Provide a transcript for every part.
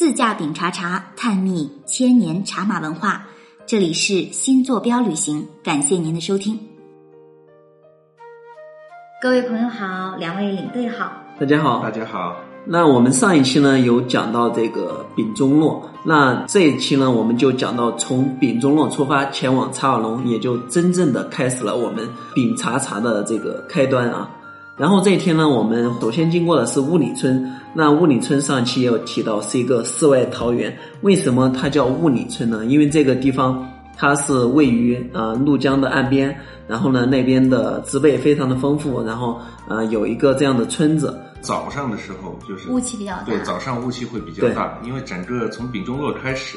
自驾饼茶茶，探秘千年茶马文化。这里是新坐标旅行，感谢您的收听。各位朋友好，两位领队好，大家好，大家好。那我们上一期呢有讲到这个丙中洛，那这一期呢我们就讲到从丙中洛出发前往茶尔龙，也就真正的开始了我们丙茶茶的这个开端啊。然后这一天呢，我们首先经过的是雾里村。那雾里村上期也有提到是一个世外桃源，为什么它叫雾里村呢？因为这个地方它是位于呃怒江的岸边，然后呢那边的植被非常的丰富，然后呃有一个这样的村子。早上的时候就是雾气比较大，对，早上雾气会比较大，因为整个从丙中洛开始，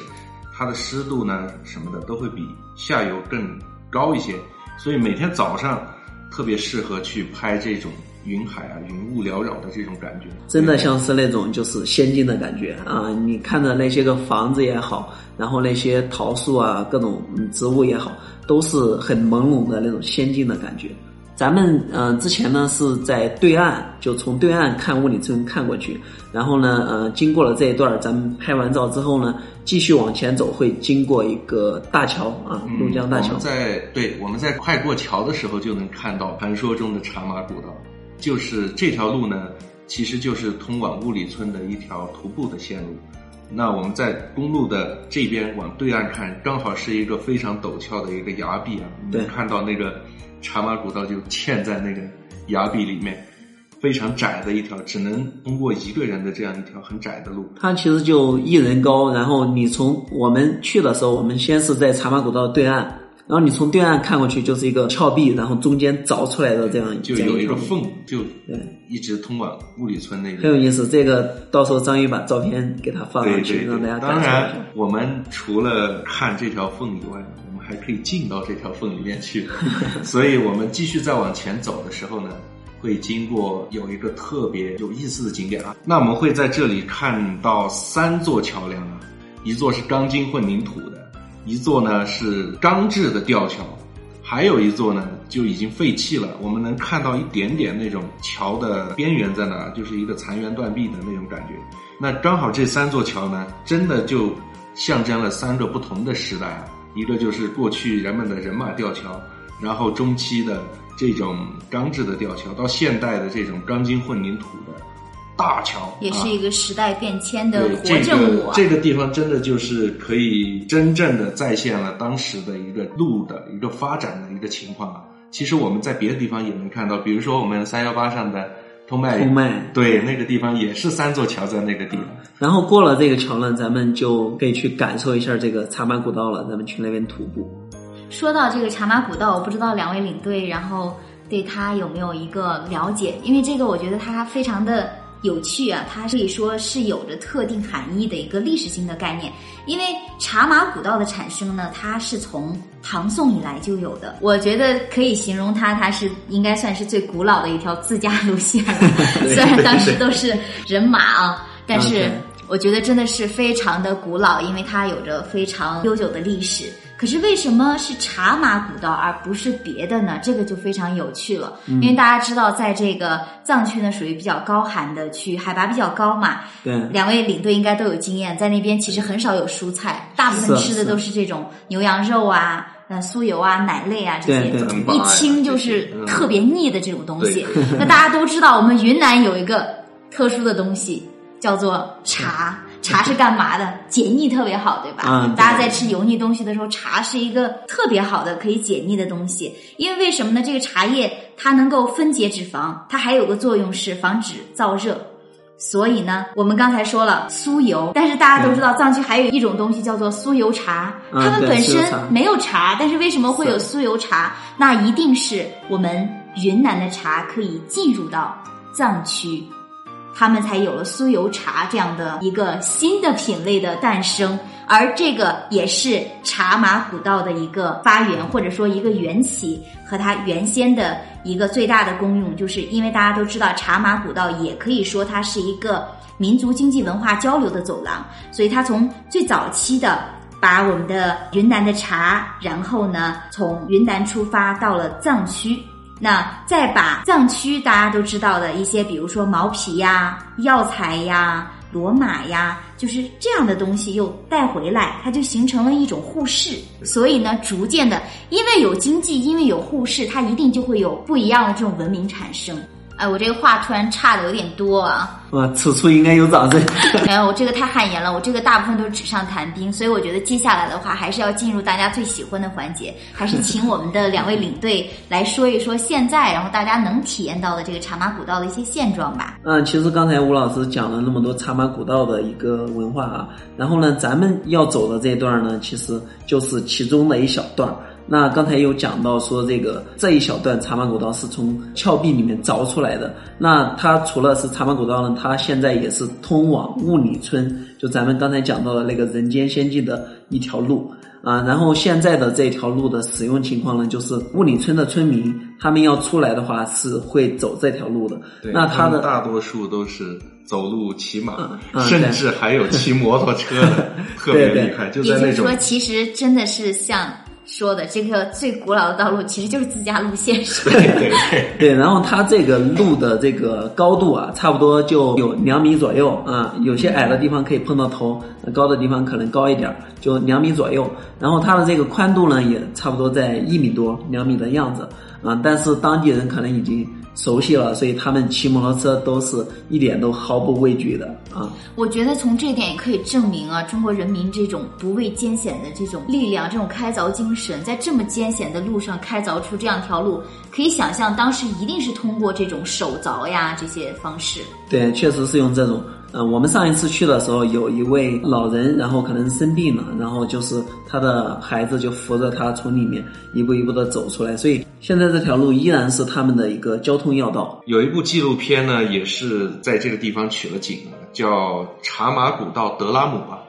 它的湿度呢什么的都会比下游更高一些，所以每天早上特别适合去拍这种。云海啊，云雾缭绕的这种感觉，真的像是那种就是仙境的感觉啊！你看的那些个房子也好，然后那些桃树啊，各种植物也好，都是很朦胧的那种仙境的感觉。咱们嗯之前呢是在对岸，就从对岸看雾里村看过去，然后呢呃经过了这一段，咱们拍完照之后呢，继续往前走，会经过一个大桥啊，怒江大桥。在对我们在快过桥的时候，就能看到传说中的茶马古道。就是这条路呢，其实就是通往雾里村的一条徒步的线路。那我们在公路的这边往对岸看，刚好是一个非常陡峭的一个崖壁啊。对，看到那个茶马古道就嵌在那个崖壁里面，非常窄的一条，只能通过一个人的这样一条很窄的路。它其实就一人高，然后你从我们去的时候，我们先是在茶马古道对岸。然后你从对岸看过去就是一个峭壁，然后中间凿出来的这样就有一个缝，就对，一直通往雾里村那个。很有意思，这个到时候张宇把照片给他放上去，让大家当然，我们除了看这条缝以外，我们还可以进到这条缝里面去。所以我们继续再往前走的时候呢，会经过有一个特别有意思的景点啊。那我们会在这里看到三座桥梁啊，一座是钢筋混凝土的。一座呢是钢制的吊桥，还有一座呢就已经废弃了。我们能看到一点点那种桥的边缘在哪，就是一个残垣断壁的那种感觉。那刚好这三座桥呢，真的就象征了三个不同的时代。一个就是过去人们的人马吊桥，然后中期的这种钢制的吊桥，到现代的这种钢筋混凝土的。大桥也是一个时代变迁的活证物。这个地方真的就是可以真正的再现了当时的一个路的一个发展的一个情况啊。其实我们在别的地方也能看到，比如说我们三幺八上的通麦，通麦对那个地方也是三座桥在那个地方。然后过了这个桥呢，咱们就可以去感受一下这个茶马古道了。咱们去那边徒步。说到这个茶马古道，我不知道两位领队然后对他有没有一个了解？因为这个我觉得它非常的。有趣啊，它可以说是有着特定含义的一个历史性的概念。因为茶马古道的产生呢，它是从唐宋以来就有的。我觉得可以形容它，它是应该算是最古老的一条自驾路线了。虽然当时都是人马啊，但是我觉得真的是非常的古老，因为它有着非常悠久的历史。可是为什么是茶马古道而不是别的呢？这个就非常有趣了。因为大家知道，在这个藏区呢，属于比较高寒的区，海拔比较高嘛。对。两位领队应该都有经验，在那边其实很少有蔬菜，大部分吃的都是这种牛羊肉啊、呃酥油啊、奶类啊这些，一听就是特别腻的这种东西。那大家都知道，我们云南有一个特殊的东西，叫做茶。茶是干嘛的？解腻特别好，对吧？嗯。大家在吃油腻东西的时候，茶是一个特别好的可以解腻的东西。因为为什么呢？这个茶叶它能够分解脂肪，它还有个作用是防止燥热。所以呢，我们刚才说了酥油，但是大家都知道藏区还有一种东西叫做酥油茶。他们本身没有茶，但是为什么会有酥油茶？那一定是我们云南的茶可以进入到藏区。他们才有了酥油茶这样的一个新的品类的诞生，而这个也是茶马古道的一个发源，或者说一个缘起和它原先的一个最大的功用，就是因为大家都知道茶马古道也可以说它是一个民族经济文化交流的走廊，所以它从最早期的把我们的云南的茶，然后呢从云南出发到了藏区。那再把藏区大家都知道的一些，比如说毛皮呀、药材呀、罗马呀，就是这样的东西又带回来，它就形成了一种互市。所以呢，逐渐的，因为有经济，因为有互市，它一定就会有不一样的这种文明产生。哎，我这个话突然差的有点多啊。哇，此处应该有掌声。没有，我这个太汗颜了。我这个大部分都是纸上谈兵，所以我觉得接下来的话还是要进入大家最喜欢的环节，还是请我们的两位领队来说一说现在，然后大家能体验到的这个茶马古道的一些现状吧。嗯，其实刚才吴老师讲了那么多茶马古道的一个文化啊，然后呢，咱们要走的这一段呢，其实就是其中的一小段。那刚才有讲到说，这个这一小段茶马古道是从峭壁里面凿出来的。那它除了是茶马古道呢，它现在也是通往雾里村，就咱们刚才讲到的那个人间仙境的一条路啊。然后现在的这条路的使用情况呢，就是雾里村的村民他们要出来的话是会走这条路的。那他的大多数都是走路、骑马，嗯甚至还有骑摩托车的，特别厉害。就在那种也就是说，其实真的是像。说的这个最古老的道路其实就是自驾路线，是吧？对对对。对，然后它这个路的这个高度啊，差不多就有两米左右啊，有些矮的地方可以碰到头，高的地方可能高一点，就两米左右。然后它的这个宽度呢，也差不多在一米多、两米的样子啊。但是当地人可能已经。熟悉了，所以他们骑摩托车都是一点都毫不畏惧的啊！我觉得从这一点也可以证明啊，中国人民这种不畏艰险的这种力量，这种开凿精神，在这么艰险的路上开凿出这样条路，可以想象当时一定是通过这种手凿呀这些方式。对，确实是用这种。嗯，我们上一次去的时候，有一位老人，然后可能生病了，然后就是他的孩子就扶着他从里面一步一步的走出来，所以现在这条路依然是他们的一个交通要道。有一部纪录片呢，也是在这个地方取了景，叫《茶马古道德拉姆》吧。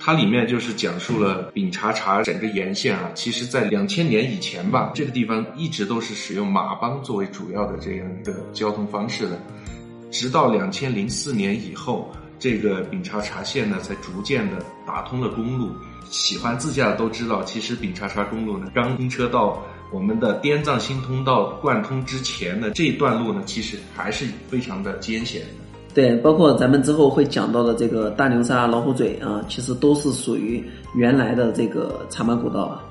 它里面就是讲述了丙察察整个沿线啊，其实在两千年以前吧，这个地方一直都是使用马帮作为主要的这样一个交通方式的。直到两千零四年以后，这个丙察察线呢才逐渐的打通了公路。喜欢自驾的都知道，其实丙察察公路呢，刚通车到我们的滇藏新通道贯通之前呢这段路呢，其实还是非常的艰险。对，包括咱们之后会讲到的这个大牛沙、老虎嘴啊，其实都是属于原来的这个茶马古道啊。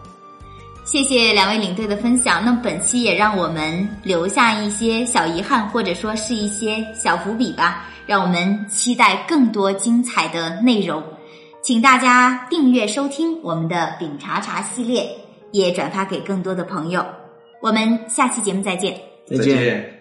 谢谢两位领队的分享。那本期也让我们留下一些小遗憾，或者说是一些小伏笔吧。让我们期待更多精彩的内容，请大家订阅收听我们的饼茶茶系列，也转发给更多的朋友。我们下期节目再见。再见。